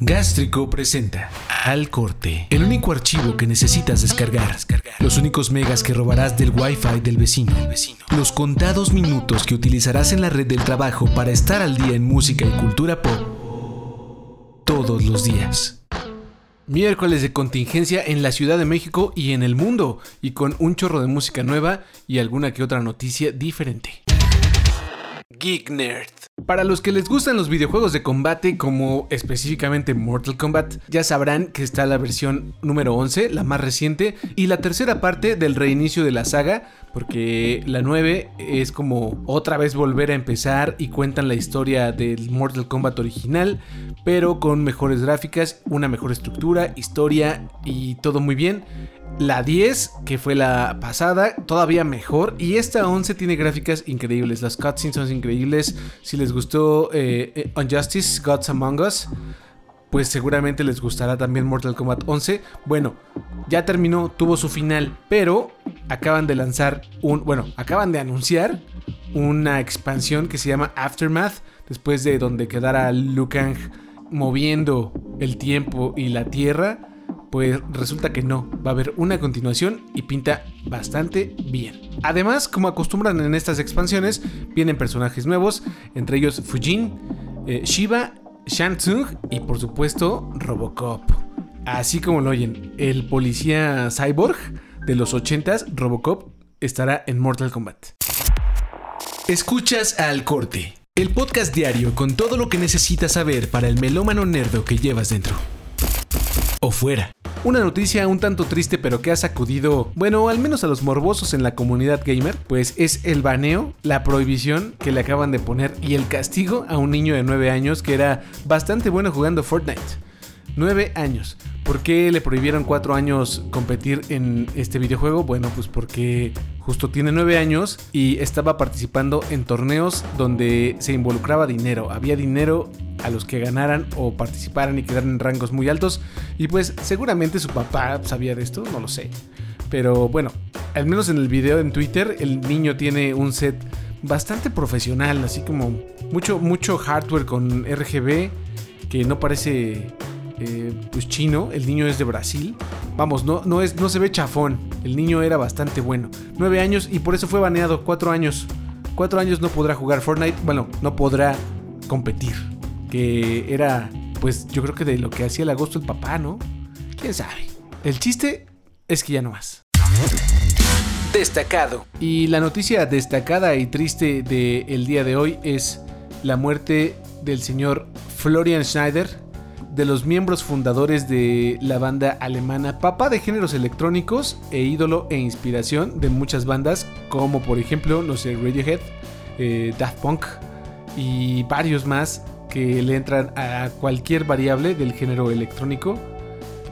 Gástrico presenta Al Corte, el único archivo que necesitas descargar, los únicos megas que robarás del Wi-Fi del vecino, los contados minutos que utilizarás en la red del trabajo para estar al día en música y cultura pop todos los días. Miércoles de contingencia en la Ciudad de México y en el mundo, y con un chorro de música nueva y alguna que otra noticia diferente. Geek Nerd. Para los que les gustan los videojuegos de combate, como específicamente Mortal Kombat, ya sabrán que está la versión número 11, la más reciente, y la tercera parte del reinicio de la saga, porque la 9 es como otra vez volver a empezar y cuentan la historia del Mortal Kombat original, pero con mejores gráficas, una mejor estructura, historia y todo muy bien. La 10, que fue la pasada, todavía mejor. Y esta 11 tiene gráficas increíbles. Las cutscenes son increíbles. Si les gustó eh, eh, Unjustice, Gods Among Us, pues seguramente les gustará también Mortal Kombat 11. Bueno, ya terminó, tuvo su final, pero acaban de lanzar un, bueno, acaban de anunciar una expansión que se llama Aftermath, después de donde quedara Liu Kang moviendo el tiempo y la tierra pues resulta que no, va a haber una continuación y pinta bastante bien. Además, como acostumbran en estas expansiones, vienen personajes nuevos, entre ellos Fujin, eh, Shiva, Shang y por supuesto Robocop. Así como lo oyen, el policía cyborg de los 80s, Robocop, estará en Mortal Kombat. Escuchas al corte, el podcast diario con todo lo que necesitas saber para el melómano nerdo que llevas dentro. O fuera. Una noticia un tanto triste pero que ha sacudido, bueno, al menos a los morbosos en la comunidad gamer, pues es el baneo, la prohibición que le acaban de poner y el castigo a un niño de 9 años que era bastante bueno jugando Fortnite. 9 años. ¿Por qué le prohibieron 4 años competir en este videojuego? Bueno, pues porque justo tiene 9 años y estaba participando en torneos donde se involucraba dinero. Había dinero a los que ganaran o participaran y quedaran en rangos muy altos. Y pues seguramente su papá sabía de esto, no lo sé. Pero bueno, al menos en el video en Twitter, el niño tiene un set bastante profesional, así como mucho, mucho hardware con RGB que no parece eh, pues chino. El niño es de Brasil. Vamos, no, no, es, no se ve chafón. El niño era bastante bueno. 9 años y por eso fue baneado. 4 años. 4 años no podrá jugar Fortnite. Bueno, no podrá competir que era, pues yo creo que de lo que hacía el agosto el papá, ¿no? ¿Quién sabe? El chiste es que ya no más. Destacado. Y la noticia destacada y triste del día de hoy es la muerte del señor Florian Schneider, de los miembros fundadores de la banda alemana, papá de géneros electrónicos e ídolo e inspiración de muchas bandas, como por ejemplo, no sé, Radiohead, eh, Daft Punk y varios más que le entran a cualquier variable del género electrónico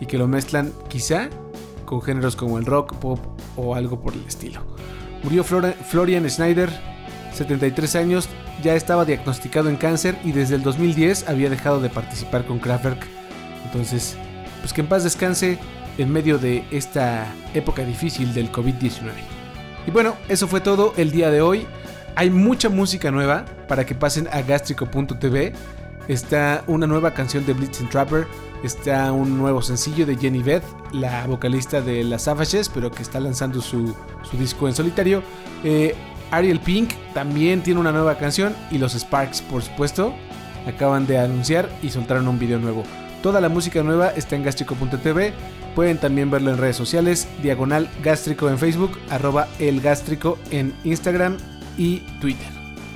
y que lo mezclan quizá con géneros como el rock, pop o algo por el estilo. Murió Florian Schneider, 73 años, ya estaba diagnosticado en cáncer y desde el 2010 había dejado de participar con Kraftwerk. Entonces, pues que en paz descanse en medio de esta época difícil del COVID-19. Y bueno, eso fue todo el día de hoy. Hay mucha música nueva para que pasen a gastrico.tv. Está una nueva canción de Blitzen Trapper. Está un nuevo sencillo de Jenny Beth, la vocalista de las Savages, pero que está lanzando su, disco en solitario. Eh, Ariel Pink también tiene una nueva canción. Y los Sparks, por supuesto, acaban de anunciar y soltaron un video nuevo. Toda la música nueva está en gastrico.tv. Pueden también verlo en redes sociales, diagonal gástrico en Facebook, arroba el gástrico en Instagram y Twitter.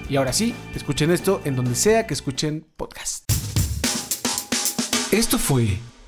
Y ahora sí, escuchen esto en donde sea que escuchen podcast. Esto fue